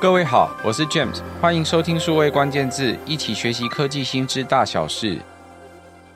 各位好，我是 James，欢迎收听数位关键字，一起学习科技新知大小事。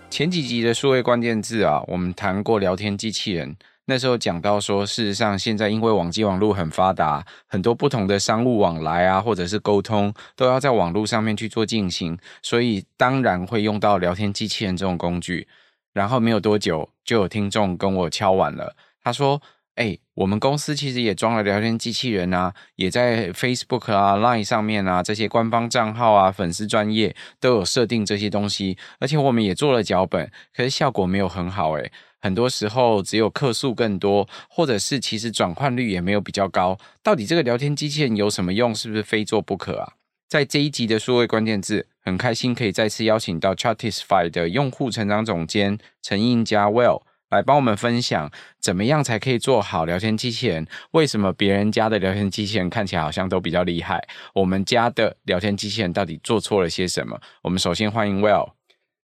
前几集的数位关键字啊，我们谈过聊天机器人，那时候讲到说，事实上现在因为网际网络很发达，很多不同的商务往来啊，或者是沟通，都要在网络上面去做进行，所以当然会用到聊天机器人这种工具。然后没有多久，就有听众跟我敲碗了。他说：“哎，我们公司其实也装了聊天机器人啊，也在 Facebook 啊、Line 上面啊这些官方账号啊、粉丝专业都有设定这些东西，而且我们也做了脚本，可是效果没有很好。哎，很多时候只有客诉更多，或者是其实转换率也没有比较高。到底这个聊天机器人有什么用？是不是非做不可啊？”在这一集的数位关键字，很开心可以再次邀请到 Chartify 的用户成长总监陈映佳 Will 来帮我们分享，怎么样才可以做好聊天机器人？为什么别人家的聊天机器人看起来好像都比较厉害？我们家的聊天机器人到底做错了些什么？我们首先欢迎 Will。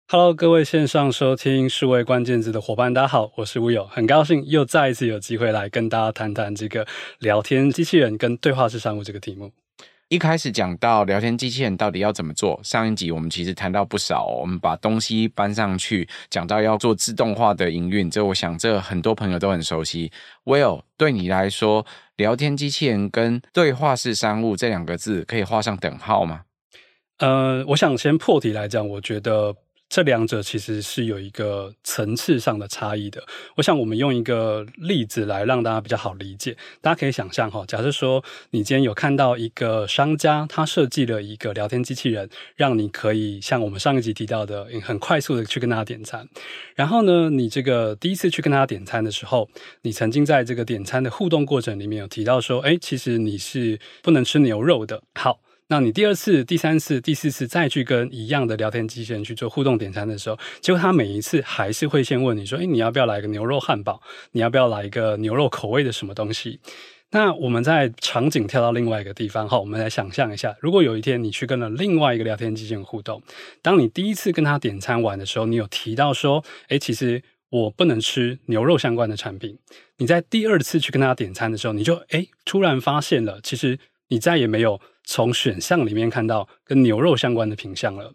Hello，各位线上收听数位关键字的伙伴，大家好，我是 Will，很高兴又再一次有机会来跟大家谈谈这个聊天机器人跟对话式商务这个题目。一开始讲到聊天机器人到底要怎么做，上一集我们其实谈到不少，我们把东西搬上去，讲到要做自动化的营运，这我想这很多朋友都很熟悉。Will，对你来说，聊天机器人跟对话式商务这两个字可以画上等号吗？呃，我想先破题来讲，我觉得。这两者其实是有一个层次上的差异的。我想我们用一个例子来让大家比较好理解。大家可以想象哈，假设说你今天有看到一个商家，他设计了一个聊天机器人，让你可以像我们上一集提到的，很快速的去跟他点餐。然后呢，你这个第一次去跟他点餐的时候，你曾经在这个点餐的互动过程里面有提到说，哎，其实你是不能吃牛肉的。好。那你第二次、第三次、第四次再去跟一样的聊天机器人去做互动点餐的时候，结果他每一次还是会先问你说：“诶，你要不要来一个牛肉汉堡？你要不要来一个牛肉口味的什么东西？”那我们在场景跳到另外一个地方，好，我们来想象一下，如果有一天你去跟了另外一个聊天机器人互动，当你第一次跟他点餐完的时候，你有提到说：“诶，其实我不能吃牛肉相关的产品。”你在第二次去跟他点餐的时候，你就诶突然发现了，其实你再也没有。从选项里面看到跟牛肉相关的品项了，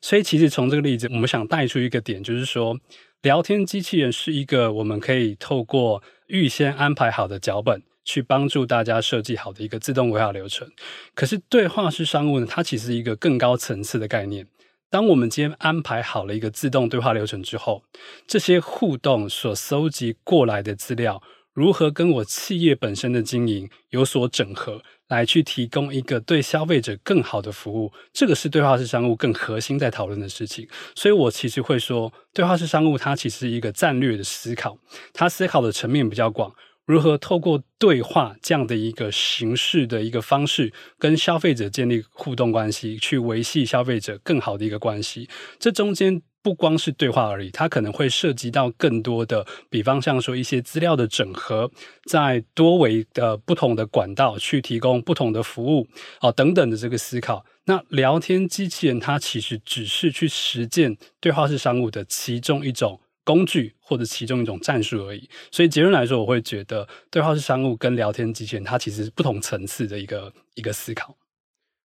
所以其实从这个例子，我们想带出一个点，就是说，聊天机器人是一个我们可以透过预先安排好的脚本，去帮助大家设计好的一个自动规划流程。可是对话式商务呢，它其实是一个更高层次的概念。当我们今天安排好了一个自动对话流程之后，这些互动所搜集过来的资料，如何跟我企业本身的经营有所整合？来去提供一个对消费者更好的服务，这个是对话式商务更核心在讨论的事情。所以我其实会说，对话式商务它其实是一个战略的思考，它思考的层面比较广，如何透过对话这样的一个形式的一个方式，跟消费者建立互动关系，去维系消费者更好的一个关系。这中间。不光是对话而已，它可能会涉及到更多的，比方像说一些资料的整合，在多维的不同的管道去提供不同的服务啊等等的这个思考。那聊天机器人它其实只是去实践对话式商务的其中一种工具或者其中一种战术而已。所以结论来说，我会觉得对话式商务跟聊天机器人它其实是不同层次的一个一个思考。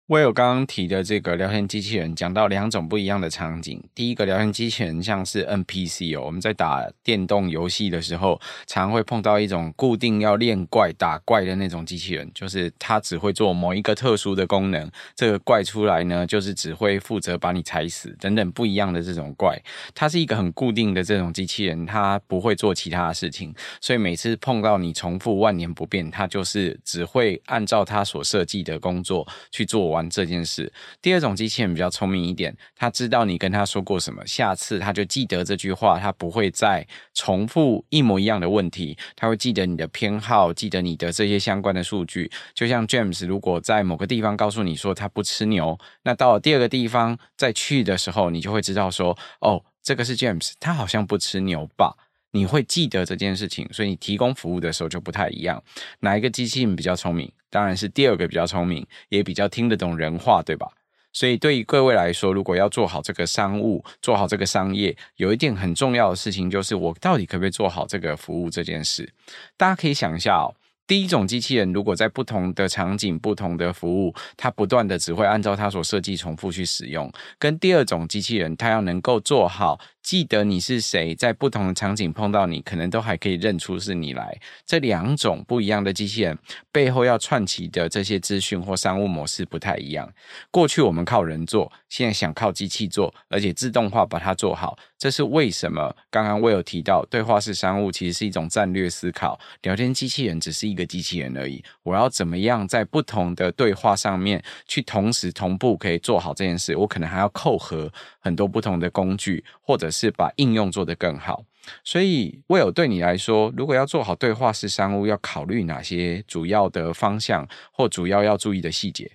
我有刚刚提的这个聊天机器人，讲到两种不一样的场景。第一个聊天机器人像是 NPC 哦，我们在打电动游戏的时候，常会碰到一种固定要练怪打怪的那种机器人，就是它只会做某一个特殊的功能，这个怪出来呢，就是只会负责把你踩死等等不一样的这种怪。它是一个很固定的这种机器人，它不会做其他的事情，所以每次碰到你重复万年不变，它就是只会按照它所设计的工作去做完。这件事，第二种机器人比较聪明一点，他知道你跟他说过什么，下次他就记得这句话，他不会再重复一模一样的问题，他会记得你的偏好，记得你的这些相关的数据。就像 James 如果在某个地方告诉你说他不吃牛，那到了第二个地方再去的时候，你就会知道说，哦，这个是 James，他好像不吃牛吧？你会记得这件事情，所以你提供服务的时候就不太一样。哪一个机器人比较聪明？当然是第二个比较聪明，也比较听得懂人话，对吧？所以对于各位来说，如果要做好这个商务，做好这个商业，有一点很重要的事情就是，我到底可不可以做好这个服务这件事？大家可以想一下哦，第一种机器人如果在不同的场景、不同的服务，它不断的只会按照它所设计重复去使用，跟第二种机器人，它要能够做好。记得你是谁，在不同的场景碰到你，可能都还可以认出是你来。这两种不一样的机器人背后要串起的这些资讯或商务模式不太一样。过去我们靠人做，现在想靠机器做，而且自动化把它做好。这是为什么？刚刚我有提到，对话式商务其实是一种战略思考，聊天机器人只是一个机器人而已。我要怎么样在不同的对话上面去同时同步可以做好这件事？我可能还要扣合很多不同的工具，或者是。是把应用做得更好，所以威尔对你来说，如果要做好对话式商务，要考虑哪些主要的方向或主要要注意的细节？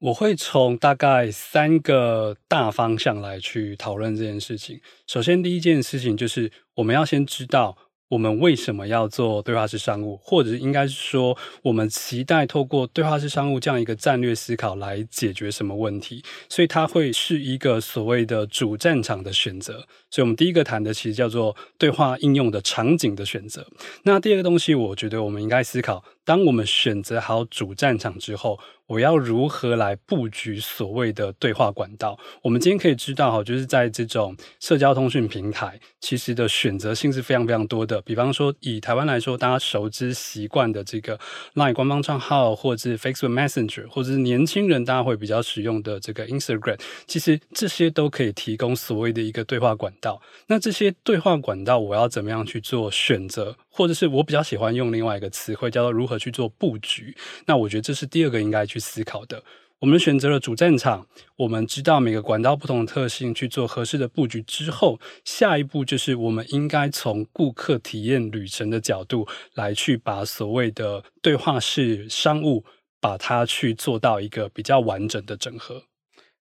我会从大概三个大方向来去讨论这件事情。首先，第一件事情就是我们要先知道。我们为什么要做对话式商务，或者应该是说，我们期待透过对话式商务这样一个战略思考来解决什么问题？所以它会是一个所谓的主战场的选择。所以我们第一个谈的其实叫做对话应用的场景的选择。那第二个东西，我觉得我们应该思考，当我们选择好主战场之后。我要如何来布局所谓的对话管道？我们今天可以知道哈，就是在这种社交通讯平台，其实的选择性是非常非常多的。比方说，以台湾来说，大家熟知习惯的这个 LINE 官方账号，或者是 Facebook Messenger，或者是年轻人大家会比较使用的这个 Instagram，其实这些都可以提供所谓的一个对话管道。那这些对话管道，我要怎么样去做选择？或者是我比较喜欢用另外一个词汇叫做如何去做布局。那我觉得这是第二个应该去思考的。我们选择了主战场，我们知道每个管道不同的特性去做合适的布局之后，下一步就是我们应该从顾客体验旅程的角度来去把所谓的对话式商务，把它去做到一个比较完整的整合。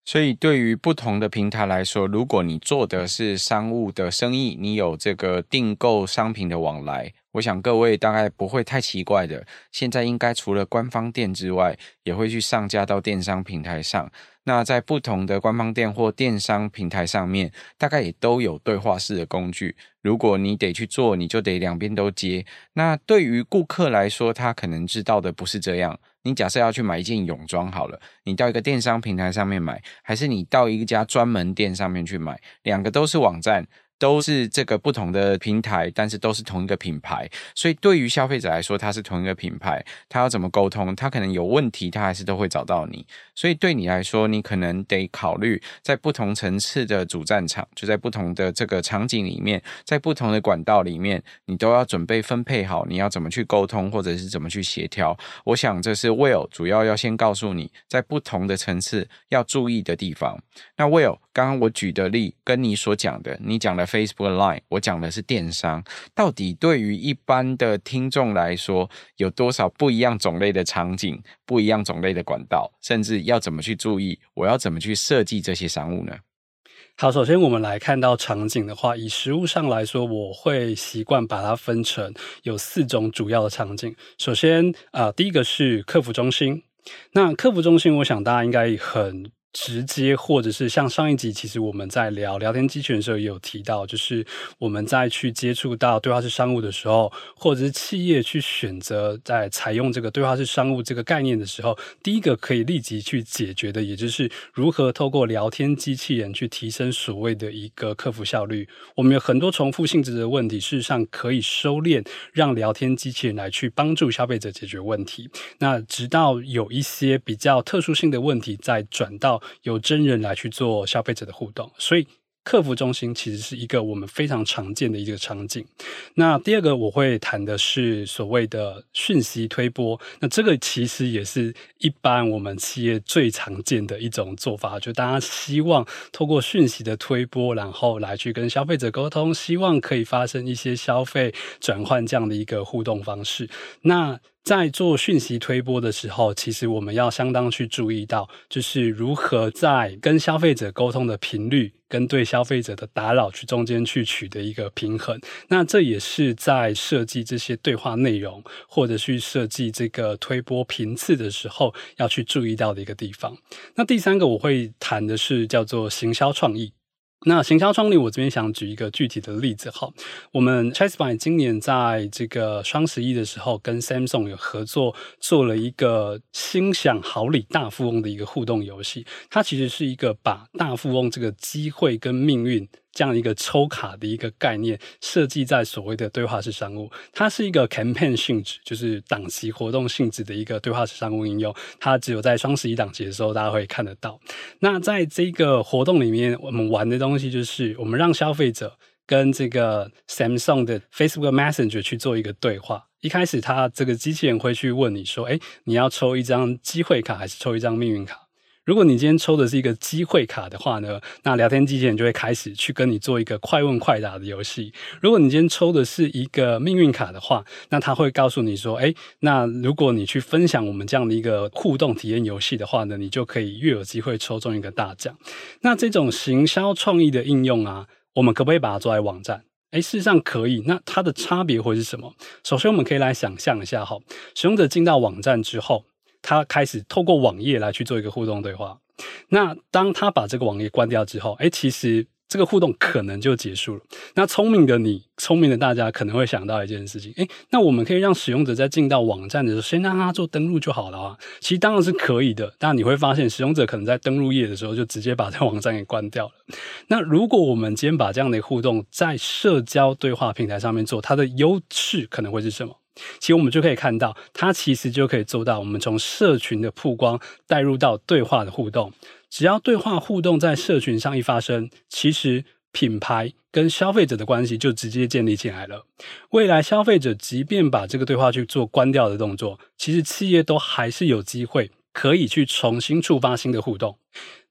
所以，对于不同的平台来说，如果你做的是商务的生意，你有这个订购商品的往来，我想各位大概不会太奇怪的。现在应该除了官方店之外，也会去上架到电商平台上。那在不同的官方店或电商平台上面，大概也都有对话式的工具。如果你得去做，你就得两边都接。那对于顾客来说，他可能知道的不是这样。你假设要去买一件泳装好了，你到一个电商平台上面买，还是你到一家专门店上面去买，两个都是网站。都是这个不同的平台，但是都是同一个品牌，所以对于消费者来说，它是同一个品牌，他要怎么沟通？他可能有问题，他还是都会找到你。所以对你来说，你可能得考虑在不同层次的主战场，就在不同的这个场景里面，在不同的管道里面，你都要准备分配好，你要怎么去沟通，或者是怎么去协调。我想这是 Will 主要要先告诉你，在不同的层次要注意的地方。那 Will 刚刚我举的例跟你所讲的，你讲的。Facebook Line，我讲的是电商，到底对于一般的听众来说，有多少不一样种类的场景、不一样种类的管道，甚至要怎么去注意？我要怎么去设计这些商务呢？好，首先我们来看到场景的话，以实物上来说，我会习惯把它分成有四种主要的场景。首先啊、第一个是客服中心。那客服中心，我想大家应该很。直接，或者是像上一集，其实我们在聊聊天机器人的时候也有提到，就是我们在去接触到对话式商务的时候，或者是企业去选择在采用这个对话式商务这个概念的时候，第一个可以立即去解决的，也就是如何透过聊天机器人去提升所谓的一个客服效率。我们有很多重复性质的问题，事实上可以收敛，让聊天机器人来去帮助消费者解决问题。那直到有一些比较特殊性的问题，再转到。有真人来去做消费者的互动，所以客服中心其实是一个我们非常常见的一个场景。那第二个我会谈的是所谓的讯息推播，那这个其实也是一般我们企业最常见的一种做法，就大家希望透过讯息的推播，然后来去跟消费者沟通，希望可以发生一些消费转换这样的一个互动方式。那在做讯息推播的时候，其实我们要相当去注意到，就是如何在跟消费者沟通的频率跟对消费者的打扰去中间去取得一个平衡。那这也是在设计这些对话内容，或者去设计这个推播频次的时候，要去注意到的一个地方。那第三个我会谈的是叫做行销创意。那行销创立，我这边想举一个具体的例子哈。我们 Chessby 今年在这个双十一的时候，跟 Samsung 有合作，做了一个心想好礼大富翁的一个互动游戏。它其实是一个把大富翁这个机会跟命运。这样一个抽卡的一个概念设计在所谓的对话式商务，它是一个 campaign 性质，就是档期活动性质的一个对话式商务应用。它只有在双十一档期的时候，大家会看得到。那在这个活动里面，我们玩的东西就是我们让消费者跟这个 Samsung 的 Facebook Messenger 去做一个对话。一开始，它这个机器人会去问你说：“诶，你要抽一张机会卡，还是抽一张命运卡？”如果你今天抽的是一个机会卡的话呢，那聊天机器人就会开始去跟你做一个快问快答的游戏。如果你今天抽的是一个命运卡的话，那他会告诉你说：“诶，那如果你去分享我们这样的一个互动体验游戏的话呢，你就可以越有机会抽中一个大奖。”那这种行销创意的应用啊，我们可不可以把它做在网站？诶，事实上可以。那它的差别会是什么？首先，我们可以来想象一下哈，使用者进到网站之后。他开始透过网页来去做一个互动对话。那当他把这个网页关掉之后，哎，其实这个互动可能就结束了。那聪明的你，聪明的大家可能会想到一件事情，哎，那我们可以让使用者在进到网站的时候，先让他做登录就好了啊。其实当然是可以的，但你会发现使用者可能在登录页的时候就直接把这网站给关掉了。那如果我们今天把这样的互动在社交对话平台上面做，它的优势可能会是什么？其实我们就可以看到，它其实就可以做到，我们从社群的曝光带入到对话的互动。只要对话互动在社群上一发生，其实品牌跟消费者的关系就直接建立起来了。未来消费者即便把这个对话去做关掉的动作，其实企业都还是有机会可以去重新触发新的互动。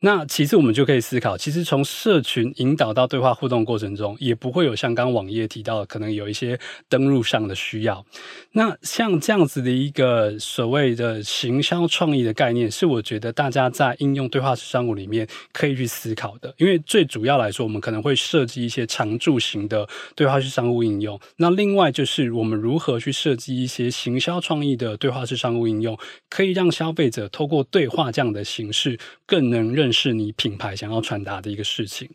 那其次，我们就可以思考，其实从社群引导到对话互动过程中，也不会有像刚网页提到的，可能有一些登录上的需要。那像这样子的一个所谓的行销创意的概念，是我觉得大家在应用对话式商务里面可以去思考的。因为最主要来说，我们可能会设计一些常驻型的对话式商务应用。那另外就是我们如何去设计一些行销创意的对话式商务应用，可以让消费者透过对话这样的形式更能认。识你品牌想要传达的一个事情。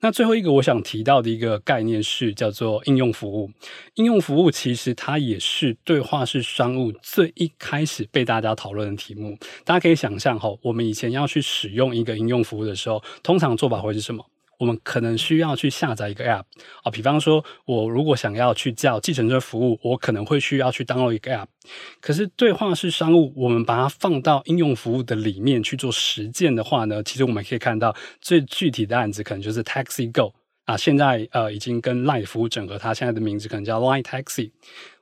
那最后一个我想提到的一个概念是叫做应用服务。应用服务其实它也是对话式商务最一开始被大家讨论的题目。大家可以想象哈，我们以前要去使用一个应用服务的时候，通常做法会是什么？我们可能需要去下载一个 App 啊，比方说，我如果想要去叫计程车服务，我可能会需要去 download 一个 App。可是对话式商务，我们把它放到应用服务的里面去做实践的话呢，其实我们可以看到最具体的案子可能就是 Taxi Go 啊，现在呃已经跟 Line 服务整合，它现在的名字可能叫 Line Taxi。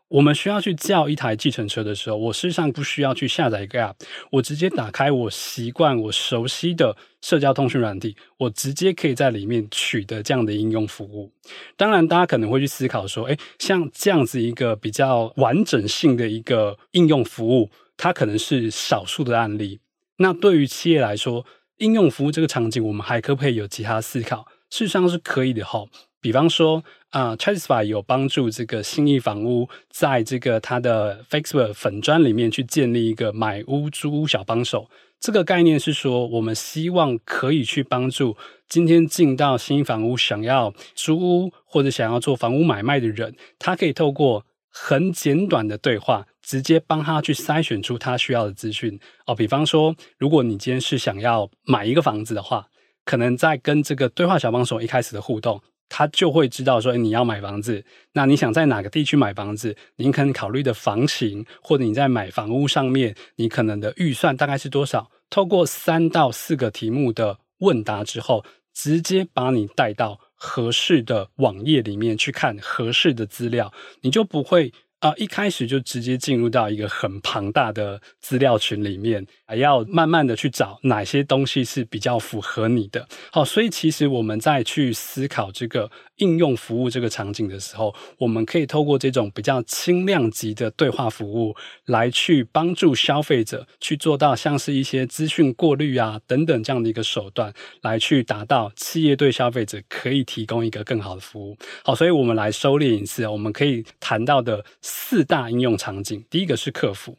我们需要去叫一台计程车的时候，我事实上不需要去下载一个 App，我直接打开我习惯、我熟悉的社交通讯软体，我直接可以在里面取得这样的应用服务。当然，大家可能会去思考说，诶，像这样子一个比较完整性的一个应用服务，它可能是少数的案例。那对于企业来说，应用服务这个场景，我们还可不可以有其他思考？事实上是可以的哈。比方说，啊、Chasify 有帮助这个信义房屋在这个它的 Facebook 粉砖里面去建立一个买屋租屋小帮手。这个概念是说，我们希望可以去帮助今天进到新房屋想要租屋或者想要做房屋买卖的人，他可以透过很简短的对话，直接帮他去筛选出他需要的资讯。哦，比方说，如果你今天是想要买一个房子的话，可能在跟这个对话小帮手一开始的互动。他就会知道说，你要买房子，那你想在哪个地区买房子？您可能考虑的房型，或者你在买房屋上面，你可能的预算大概是多少？透过三到四个题目的问答之后，直接把你带到合适的网页里面去看合适的资料，你就不会。啊，一开始就直接进入到一个很庞大的资料群里面，还要慢慢的去找哪些东西是比较符合你的。好，所以其实我们在去思考这个应用服务这个场景的时候，我们可以透过这种比较轻量级的对话服务，来去帮助消费者去做到像是一些资讯过滤啊等等这样的一个手段，来去达到企业对消费者可以提供一个更好的服务。好，所以我们来收敛一次，我们可以谈到的。四大应用场景，第一个是客服，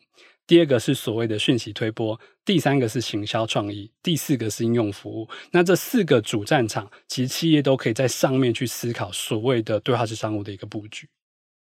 第二个是所谓的讯息推波，第三个是行销创意，第四个是应用服务。那这四个主战场，其实企业都可以在上面去思考所谓的对话式商务的一个布局。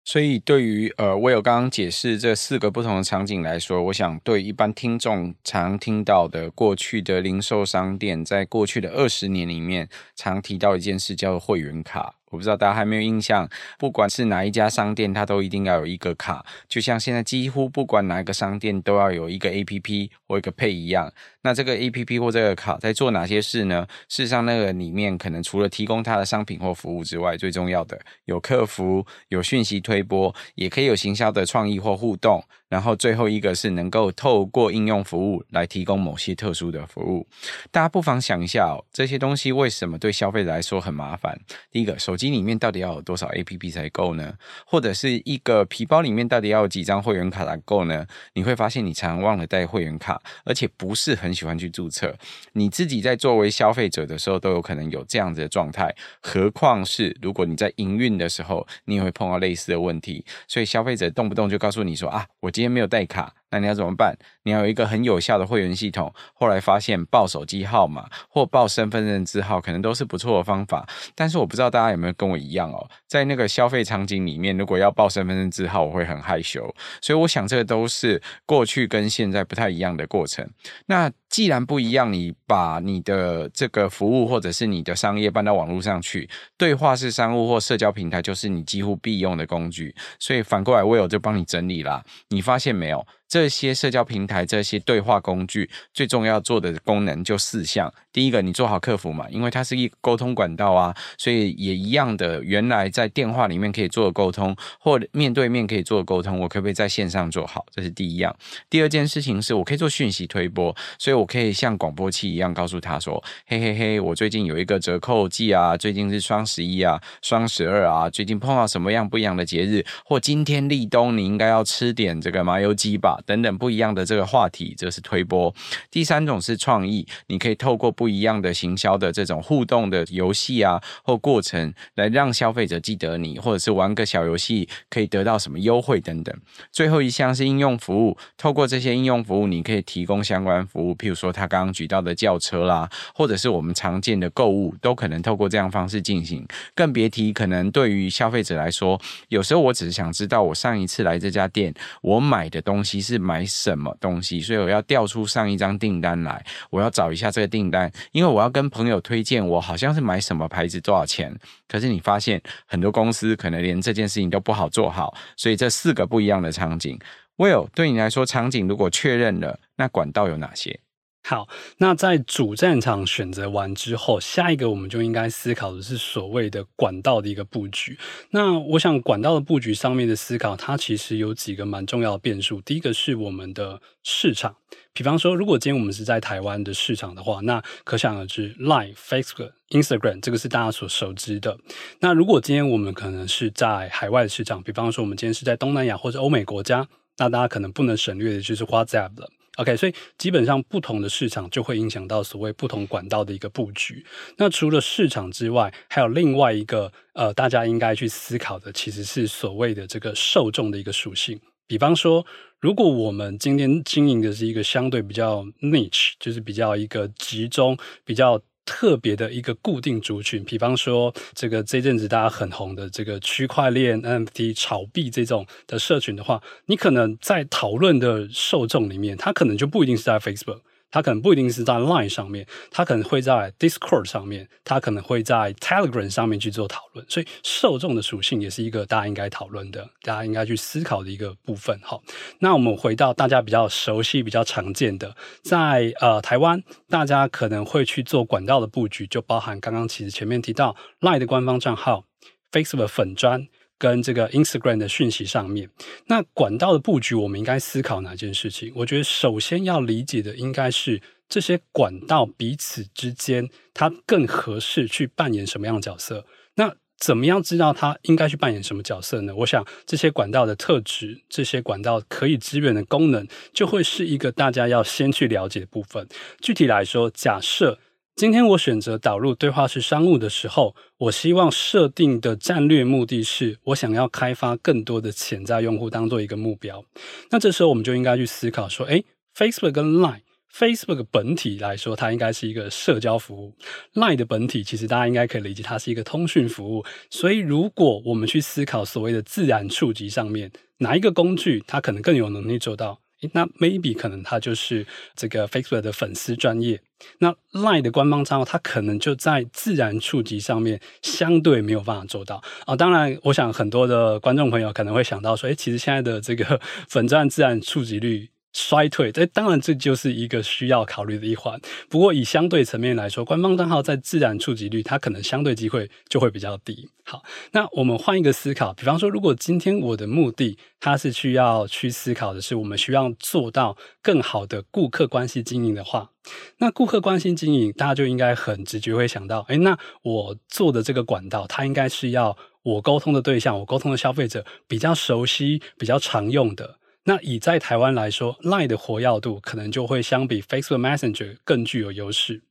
所以，对于呃，我有刚刚解释这四个不同的场景来说，我想对一般听众常听到的过去的零售商店，在过去的二十年里面，常提到一件事叫做会员卡。我不知道大家还没有印象，不管是哪一家商店，它都一定要有一个卡，就像现在几乎不管哪一个商店都要有一个 APP 或一个 Pay 一样。那这个 APP 或这个卡在做哪些事呢？事实上，那个里面可能除了提供它的商品或服务之外，最重要的有客服、有讯息推播，也可以有行销的创意或互动。然后最后一个是能够透过应用服务来提供某些特殊的服务。大家不妨想一下哦，这些东西为什么对消费者来说很麻烦？第一个，手机里面到底要有多少 APP 才够呢？或者是一个皮包里面到底要有几张会员卡才够呢？你会发现你常常忘了带会员卡，而且不是很喜欢去注册。你自己在作为消费者的时候都有可能有这样子的状态，何况是如果你在营运的时候，你也会碰到类似的问题。所以消费者动不动就告诉你说啊，我今天没有带卡。那你要怎么办？你要有一个很有效的会员系统。后来发现报手机号码或报身份证字号可能都是不错的方法。但是我不知道大家有没有跟我一样哦，在那个消费场景里面，如果要报身份证字号，我会很害羞。所以我想这个都是过去跟现在不太一样的过程。那既然不一样，你把你的这个服务或者是你的商业搬到网络上去，对话式商务或社交平台就是你几乎必用的工具。所以反过来，Will 就帮你整理啦。你发现没有？这些社交平台、这些对话工具，最重要做的功能就四项。第一个，你做好客服嘛，因为它是一沟通管道啊，所以也一样的。原来在电话里面可以做沟通，或面对面可以做沟通，我可不可以在线上做好？这是第一样。第二件事情是我可以做讯息推播，所以我可以像广播器一样告诉他说：“嘿嘿嘿，我最近有一个折扣季啊，最近是双十一啊，双十二啊，最近碰到什么样不一样的节日，或今天立冬，你应该要吃点这个麻油鸡吧。”等等不一样的这个话题，这是推播。第三种是创意，你可以透过不一样的行销的这种互动的游戏啊或过程，来让消费者记得你，或者是玩个小游戏可以得到什么优惠等等。最后一项是应用服务，透过这些应用服务，你可以提供相关服务，譬如说他刚刚举到的轿车啦，或者是我们常见的购物，都可能透过这样方式进行。更别提可能对于消费者来说，有时候我只是想知道我上一次来这家店，我买的东西是。买什么东？东西所以我要调出上一张订单来，我要找一下这个订单，因为我要跟朋友推荐，我好像是买什么牌子，多少钱。可是你发现很多公司可能连这件事情都不好做好，所以这四个不一样的场景，Will 对你来说，场景如果确认了，那管道有哪些？好，那在主战场选择完之后，下一个我们就应该思考的是所谓的管道的一个布局。那我想管道的布局上面的思考，它其实有几个蛮重要的变数。第一个是我们的市场，比方说，如果今天我们是在台湾的市场的话，那可想而知，Line、Facebook、Instagram 这个是大家所熟知的。那如果今天我们可能是在海外的市场，比方说我们今天是在东南亚或者欧美国家，那大家可能不能省略的就是 WhatsApp 了。OK，所以基本上不同的市场就会影响到所谓不同管道的一个布局。那除了市场之外，还有另外一个呃，大家应该去思考的，其实是所谓的这个受众的一个属性。比方说，如果我们今天经营的是一个相对比较 niche，就是比较一个集中、比较。特别的一个固定族群，比方说这个这阵子大家很红的这个区块链 NFT 炒币这种的社群的话，你可能在讨论的受众里面，他可能就不一定是在 Facebook。它可能不一定是在 Line 上面，它可能会在 Discord 上面，它可能会在 Telegram 上面去做讨论，所以受众的属性也是一个大家应该讨论的，大家应该去思考的一个部分。好，那我们回到大家比较熟悉、比较常见的，在呃台湾，大家可能会去做管道的布局，就包含刚刚其实前面提到 Line 的官方账号、Facebook 粉砖。跟这个 Instagram 的讯息上面，那管道的布局，我们应该思考哪件事情？我觉得首先要理解的应该是这些管道彼此之间，它更合适去扮演什么样的角色。那怎么样知道它应该去扮演什么角色呢？我想这些管道的特质，这些管道可以支援的功能，就会是一个大家要先去了解的部分。具体来说，假设今天我选择导入对话式商务的时候，我希望设定的战略目的是我想要开发更多的潜在用户，当做一个目标。那这时候我们就应该去思考说，诶，Facebook 跟 Line，Facebook 本体来说，它应该是一个社交服务；Line 的本体，其实大家应该可以理解，它是一个通讯服务。所以，如果我们去思考所谓的自然触及上面，哪一个工具它可能更有能力做到？那 maybe 可能它就是这个 Facebook 的粉丝专业，那 Line 的官方账号，它可能就在自然触及上面相对没有办法做到啊。当然，我想很多的观众朋友可能会想到说，诶，其实现在的这个 粉钻自然触及率。衰退，这当然这就是一个需要考虑的一环。不过以相对层面来说，官方账号在自然触及率，它可能相对机会就会比较低。好，那我们换一个思考，比方说，如果今天我的目的，它是需要去思考的是，我们需要做到更好的顾客关系经营的话，那顾客关系经营，大家就应该很直觉会想到，诶，那我做的这个管道，它应该是要我沟通的对象，我沟通的消费者比较熟悉、比较常用的。那以在台湾来说，Line 的活跃度可能就会相比 Facebook Messenger 更具有优势。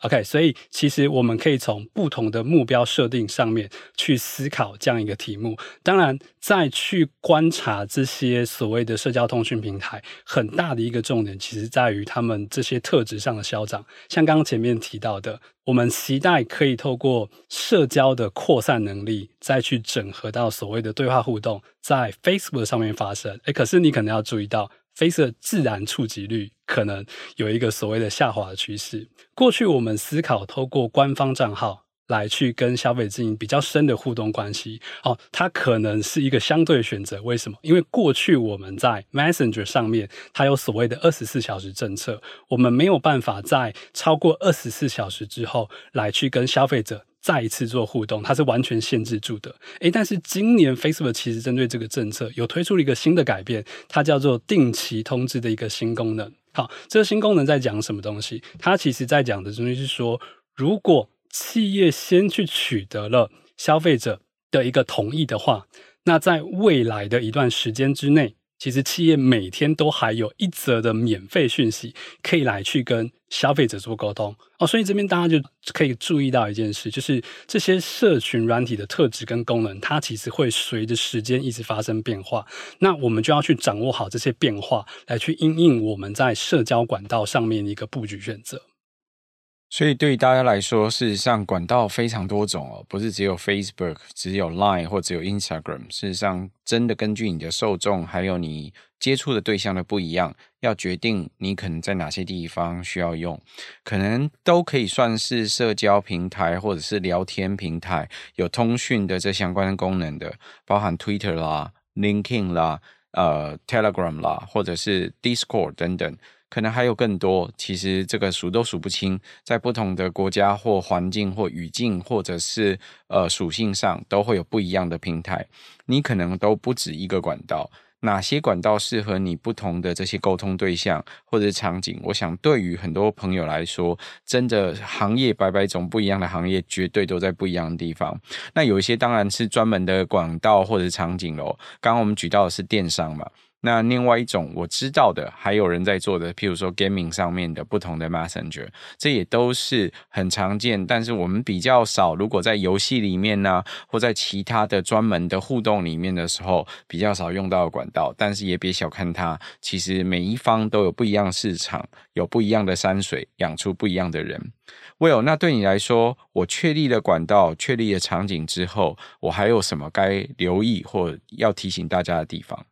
OK，所以其实我们可以从不同的目标设定上面去思考这样一个题目。当然，再去观察这些所谓的社交通讯平台，很大的一个重点，其实在于他们这些特质上的消长。像刚刚前面提到的，我们期待可以透过社交的扩散能力，再去整合到所谓的对话互动，在 Facebook 上面发生。诶，可是你可能要注意到。Face 的自然触及率可能有一个所谓的下滑的趋势。过去我们思考透过官方账号来去跟消费者进行比较深的互动关系，哦，它可能是一个相对选择。为什么？因为过去我们在 Messenger 上面，它有所谓的二十四小时政策，我们没有办法在超过二十四小时之后来去跟消费者。再一次做互动，它是完全限制住的。诶，但是今年 Facebook 其实针对这个政策有推出了一个新的改变，它叫做定期通知的一个新功能。好，这个新功能在讲什么东西？它其实在讲的东西是说，如果企业先去取得了消费者的一个同意的话，那在未来的一段时间之内。其实企业每天都还有一则的免费讯息可以来去跟消费者做沟通哦，所以这边大家就可以注意到一件事，就是这些社群软体的特质跟功能，它其实会随着时间一直发生变化。那我们就要去掌握好这些变化，来去因应我们在社交管道上面一个布局选择。所以对大家来说，事实上管道非常多种哦，不是只有 Facebook、只有 Line 或只有 Instagram。事实上，真的根据你的受众还有你接触的对象的不一样，要决定你可能在哪些地方需要用，可能都可以算是社交平台或者是聊天平台有通讯的这相关的功能的，包含 Twitter 啦、LinkedIn 啦、呃 Telegram 啦，或者是 Discord 等等。可能还有更多，其实这个数都数不清，在不同的国家或环境或语境，或者是呃属性上，都会有不一样的平台。你可能都不止一个管道，哪些管道适合你不同的这些沟通对象或者是场景？我想对于很多朋友来说，真的行业百百种不一样的行业，绝对都在不一样的地方。那有一些当然是专门的管道或者场景喽。刚刚我们举到的是电商嘛。那另外一种我知道的，还有人在做的，譬如说 gaming 上面的不同的 messenger，这也都是很常见，但是我们比较少。如果在游戏里面呢、或在其他的专门的互动里面的时候，比较少用到管道。但是也别小看它，其实每一方都有不一样的市场，有不一样的山水，养出不一样的人。Will，那对你来说，我确立了管道，确立了场景之后，我还有什么该留意或要提醒大家的地方？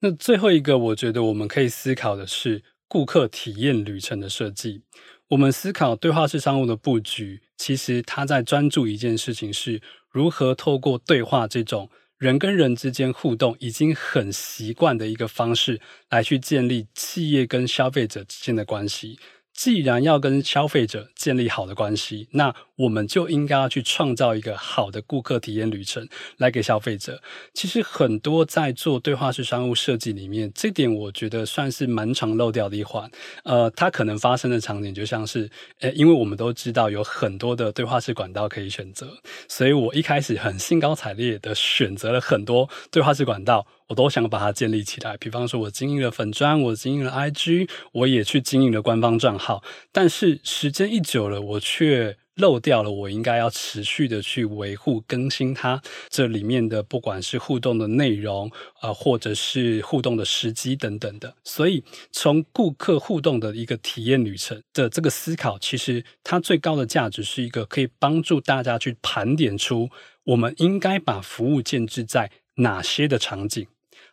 那最后一个，我觉得我们可以思考的是顾客体验旅程的设计。我们思考对话式商务的布局，其实他在专注一件事情，是如何透过对话这种人跟人之间互动已经很习惯的一个方式，来去建立企业跟消费者之间的关系。既然要跟消费者建立好的关系，那我们就应该要去创造一个好的顾客体验旅程来给消费者。其实很多在做对话式商务设计里面，这点我觉得算是蛮常漏掉的一环。呃，它可能发生的场景就像是，呃，因为我们都知道有很多的对话式管道可以选择，所以我一开始很兴高采烈的选择了很多对话式管道。我都想把它建立起来。比方说，我经营了粉砖，我经营了 IG，我也去经营了官方账号，但是时间一久了，我却漏掉了我应该要持续的去维护更新它这里面的，不管是互动的内容啊、或者是互动的时机等等的。所以，从顾客互动的一个体验旅程的这个思考，其实它最高的价值是一个可以帮助大家去盘点出我们应该把服务建置在哪些的场景，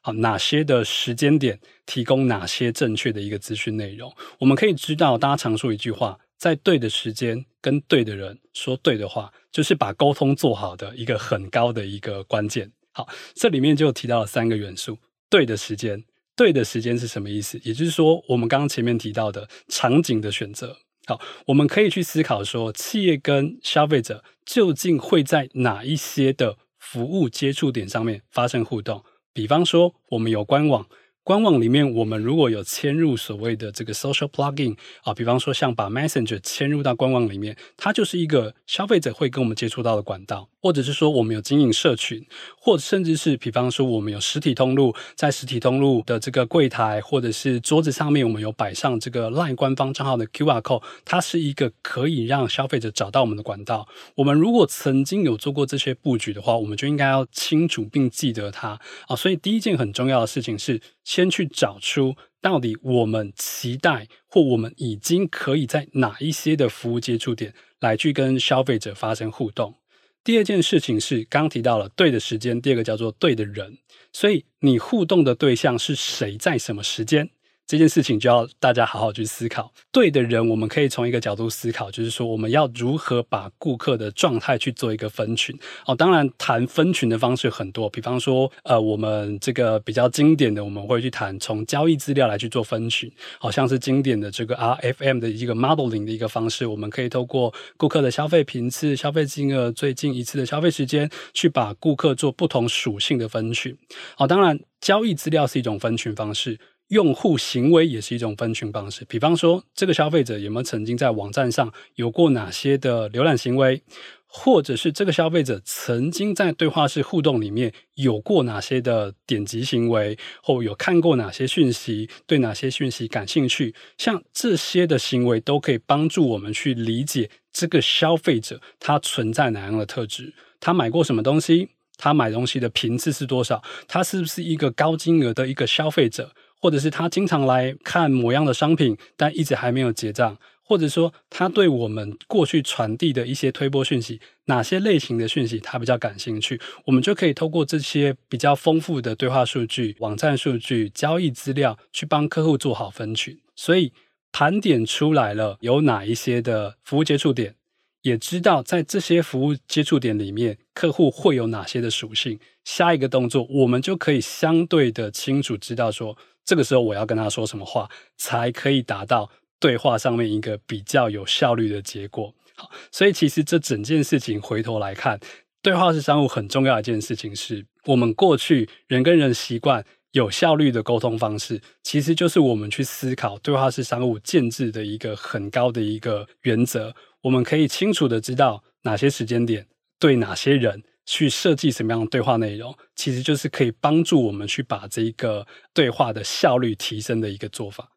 好，哪些的时间点，提供哪些正确的一个资讯内容。我们可以知道，大家常说一句话。在对的时间跟对的人说对的话，就是把沟通做好的一个很高的一个关键。好，这里面就提到了三个元素：对的时间，对的时间是什么意思？也就是说，我们刚刚前面提到的场景的选择。好，我们可以去思考说，企业跟消费者究竟会在哪一些的服务接触点上面发生互动？比方说，我们有官网。官网里面，我们如果有嵌入所谓的这个 social plugin 啊，比方说像把 Messenger 嵌入到官网里面，它就是一个消费者会跟我们接触到的管道，或者是说我们有经营社群，或者甚至是比方说我们有实体通路，在实体通路的这个柜台或者是桌子上面，我们有摆上这个 LINE 官方账号的 QR code，它是一个可以让消费者找到我们的管道。我们如果曾经有做过这些布局的话，我们就应该要清楚并记得它啊。所以第一件很重要的事情是。先去找出到底我们期待或我们已经可以在哪一些的服务接触点来去跟消费者发生互动。第二件事情是刚提到了对的时间，第二个叫做对的人，所以你互动的对象是谁，在什么时间？这件事情就要大家好好去思考。对的人，我们可以从一个角度思考，就是说我们要如何把顾客的状态去做一个分群。哦，当然谈分群的方式很多，比方说，呃，我们这个比较经典的，我们会去谈从交易资料来去做分群，好像是经典的这个 RFM 的一个 modeling 的一个方式，我们可以透过顾客的消费频次、消费金额、最近一次的消费时间，去把顾客做不同属性的分群。好，当然交易资料是一种分群方式。用户行为也是一种分群方式，比方说，这个消费者有没有曾经在网站上有过哪些的浏览行为，或者是这个消费者曾经在对话式互动里面有过哪些的点击行为，或有看过哪些讯息，对哪些讯息感兴趣，像这些的行为都可以帮助我们去理解这个消费者他存在哪样的特质，他买过什么东西，他买东西的频次是多少，他是不是一个高金额的一个消费者。或者是他经常来看某样的商品，但一直还没有结账，或者说他对我们过去传递的一些推播讯息，哪些类型的讯息他比较感兴趣，我们就可以透过这些比较丰富的对话数据、网站数据、交易资料，去帮客户做好分群。所以盘点出来了有哪一些的服务接触点，也知道在这些服务接触点里面，客户会有哪些的属性。下一个动作，我们就可以相对的清楚知道说。这个时候我要跟他说什么话，才可以达到对话上面一个比较有效率的结果。好，所以其实这整件事情回头来看，对话式商务很重要一件事情是，我们过去人跟人习惯有效率的沟通方式，其实就是我们去思考对话式商务建置的一个很高的一个原则。我们可以清楚的知道哪些时间点对哪些人。去设计什么样的对话内容，其实就是可以帮助我们去把这一个对话的效率提升的一个做法。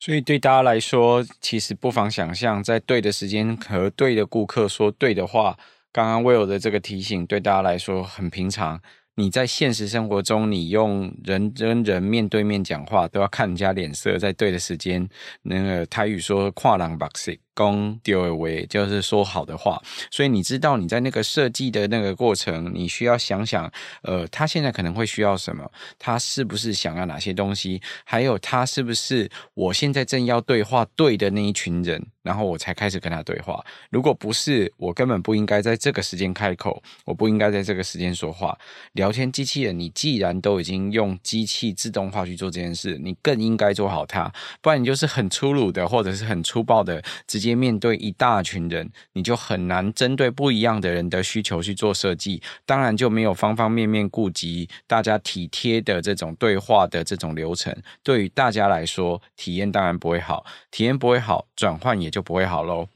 所以对大家来说，其实不妨想象，在对的时间和对的顾客说对的话。刚刚 Will 的这个提醒对大家来说很平常。你在现实生活中，你用人跟人面对面讲话，都要看人家脸色，在对的时间，那个台语说“跨栏把戏”。公丢为就是说好的话，所以你知道你在那个设计的那个过程，你需要想想，呃，他现在可能会需要什么，他是不是想要哪些东西，还有他是不是我现在正要对话对的那一群人，然后我才开始跟他对话。如果不是，我根本不应该在这个时间开口，我不应该在这个时间说话。聊天机器人，你既然都已经用机器自动化去做这件事，你更应该做好它，不然你就是很粗鲁的，或者是很粗暴的直。直接面对一大群人，你就很难针对不一样的人的需求去做设计，当然就没有方方面面顾及大家体贴的这种对话的这种流程，对于大家来说，体验当然不会好，体验不会好，转换也就不会好喽。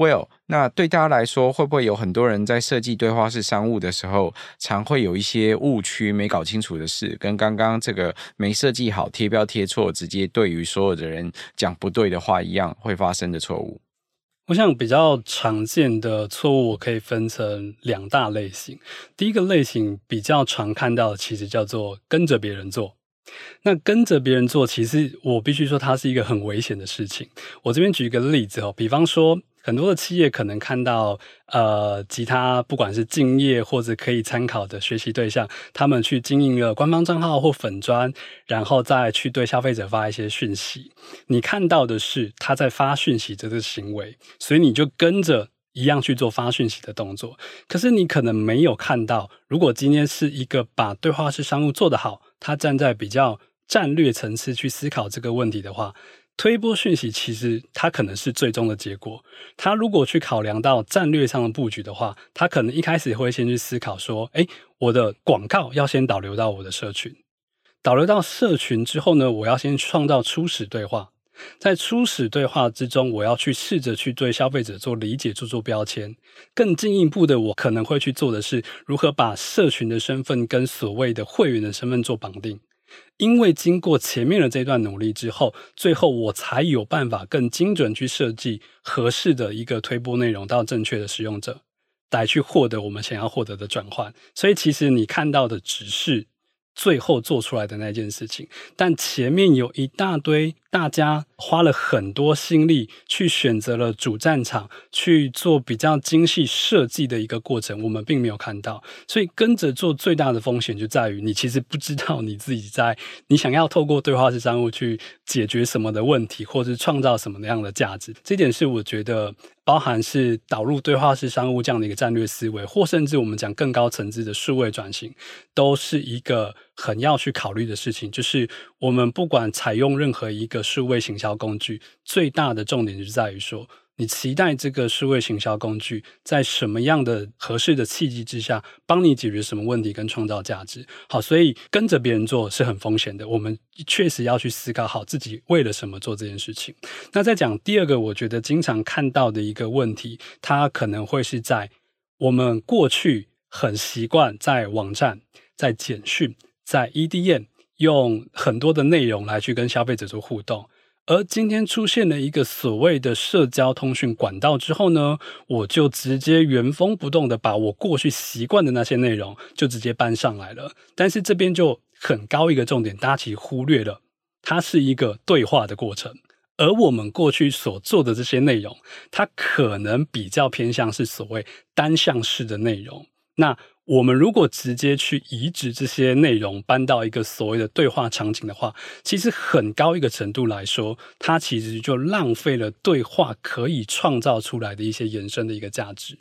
Will，那对大家来说，会不会有很多人在设计对话式商务的时候，常会有一些误区没搞清楚的事，跟刚刚这个没设计好、贴标贴错，直接对于所有的人讲不对的话一样会发生的错误？我想比较常见的错误，我可以分成两大类型。第一个类型比较常看到的，其实叫做跟着别人做。那跟着别人做，其实我必须说，它是一个很危险的事情。我这边举一个例子哦，比方说。很多的企业可能看到，呃，其他不管是敬业或者可以参考的学习对象，他们去经营了官方账号或粉专，然后再去对消费者发一些讯息。你看到的是他在发讯息这个行为，所以你就跟着一样去做发讯息的动作。可是你可能没有看到，如果今天是一个把对话式商务做得好，他站在比较战略层次去思考这个问题的话。推波讯息其实它可能是最终的结果。他如果去考量到战略上的布局的话，他可能一开始会先去思考说：诶，我的广告要先导流到我的社群，导流到社群之后呢，我要先创造初始对话。在初始对话之中，我要去试着去对消费者做理解，做做标签。更进一步的，我可能会去做的是如何把社群的身份跟所谓的会员的身份做绑定。因为经过前面的这段努力之后，最后我才有办法更精准去设计合适的一个推播内容到正确的使用者，来去获得我们想要获得的转换。所以，其实你看到的只是最后做出来的那件事情，但前面有一大堆。大家花了很多心力去选择了主战场，去做比较精细设计的一个过程，我们并没有看到。所以跟着做最大的风险就在于，你其实不知道你自己在你想要透过对话式商务去解决什么的问题，或是创造什么样的价值。这点是我觉得包含是导入对话式商务这样的一个战略思维，或甚至我们讲更高层次的数位转型，都是一个很要去考虑的事情。就是我们不管采用任何一个。数位行销工具最大的重点就在于说，你期待这个数位行销工具在什么样的合适的契机之下，帮你解决什么问题跟创造价值。好，所以跟着别人做是很风险的。我们确实要去思考好自己为了什么做这件事情。那再讲第二个，我觉得经常看到的一个问题，它可能会是在我们过去很习惯在网站、在简讯、在 EDM。用很多的内容来去跟消费者做互动，而今天出现了一个所谓的社交通讯管道之后呢，我就直接原封不动的把我过去习惯的那些内容就直接搬上来了。但是这边就很高一个重点，大家其实忽略了，它是一个对话的过程，而我们过去所做的这些内容，它可能比较偏向是所谓单向式的内容。那我们如果直接去移植这些内容搬到一个所谓的对话场景的话，其实很高一个程度来说，它其实就浪费了对话可以创造出来的一些延伸的一个价值。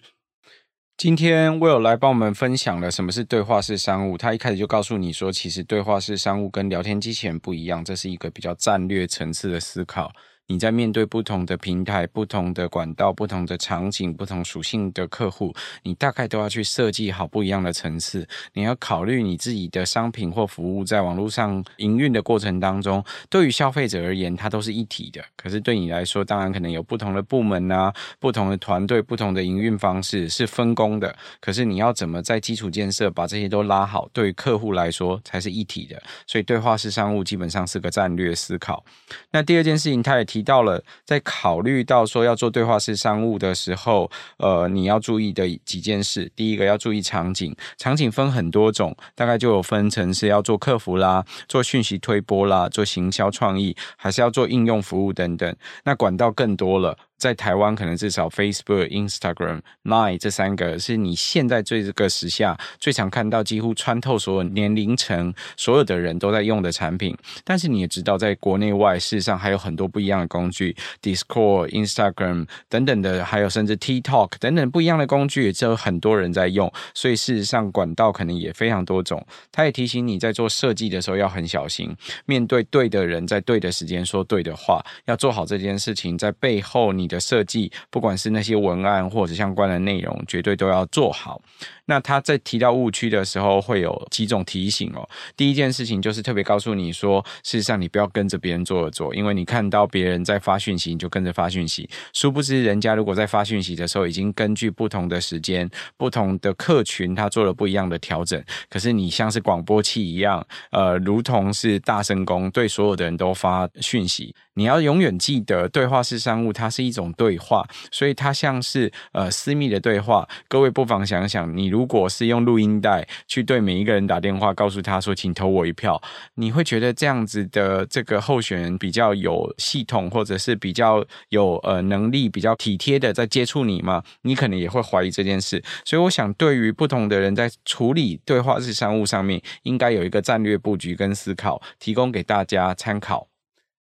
今天 Will 来帮我们分享了什么是对话式商务。他一开始就告诉你说，其实对话式商务跟聊天机器人不一样，这是一个比较战略层次的思考。你在面对不同的平台、不同的管道、不同的场景、不同属性的客户，你大概都要去设计好不一样的层次。你要考虑你自己的商品或服务在网络上营运的过程当中，对于消费者而言，它都是一体的。可是对你来说，当然可能有不同的部门啊、不同的团队、不同的营运方式是分工的。可是你要怎么在基础建设把这些都拉好，对于客户来说才是一体的。所以对话式商务基本上是个战略思考。那第二件事情，他也提。提到了，在考虑到说要做对话式商务的时候，呃，你要注意的几件事。第一个要注意场景，场景分很多种，大概就有分成是要做客服啦，做讯息推播啦，做行销创意，还是要做应用服务等等。那管道更多了。在台湾，可能至少 Facebook、Instagram、Line 这三个是你现在这个时下最常看到，几乎穿透所有年龄层、所有的人都在用的产品。但是你也知道，在国内外，事实上还有很多不一样的工具，Discord、Instagram 等等的，还有甚至 TikTok 等等不一样的工具，也只有很多人在用。所以事实上，管道可能也非常多种。他也提醒你在做设计的时候要很小心，面对对的人，在对的时间说对的话，要做好这件事情，在背后你的设计，不管是那些文案或者相关的内容，绝对都要做好。那他在提到误区的时候，会有几种提醒哦。第一件事情就是特别告诉你说，事实上你不要跟着别人做而做，因为你看到别人在发讯息，你就跟着发讯息。殊不知，人家如果在发讯息的时候，已经根据不同的时间、不同的客群，他做了不一样的调整。可是你像是广播器一样，呃，如同是大声公，对所有的人都发讯息。你要永远记得，对话式商务它是一种对话，所以它像是呃私密的对话。各位不妨想想，你如如果是用录音带去对每一个人打电话，告诉他说，请投我一票，你会觉得这样子的这个候选人比较有系统，或者是比较有呃能力、比较体贴的在接触你吗？你可能也会怀疑这件事。所以我想，对于不同的人在处理对话式商务上面，应该有一个战略布局跟思考，提供给大家参考。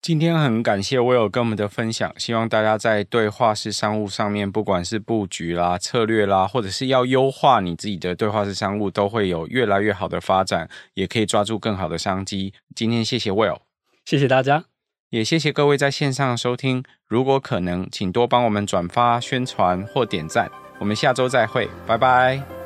今天很感谢 Will 跟我们的分享，希望大家在对话式商务上面，不管是布局啦、策略啦，或者是要优化你自己的对话式商务，都会有越来越好的发展，也可以抓住更好的商机。今天谢谢 Will，谢谢大家，也谢谢各位在线上收听。如果可能，请多帮我们转发、宣传或点赞。我们下周再会，拜拜。